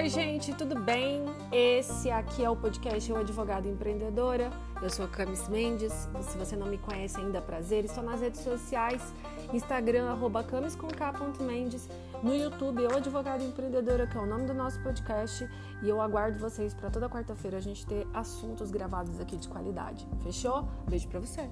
Oi, gente, tudo bem? Esse aqui é o podcast Eu Advogado Empreendedora. Eu sou a Camis Mendes. Se você não me conhece ainda, prazer. Estou nas redes sociais, Instagram, arroba no YouTube, Eu Advogado Empreendedora, que é o nome do nosso podcast. E eu aguardo vocês para toda quarta-feira a gente ter assuntos gravados aqui de qualidade. Fechou? Beijo para você.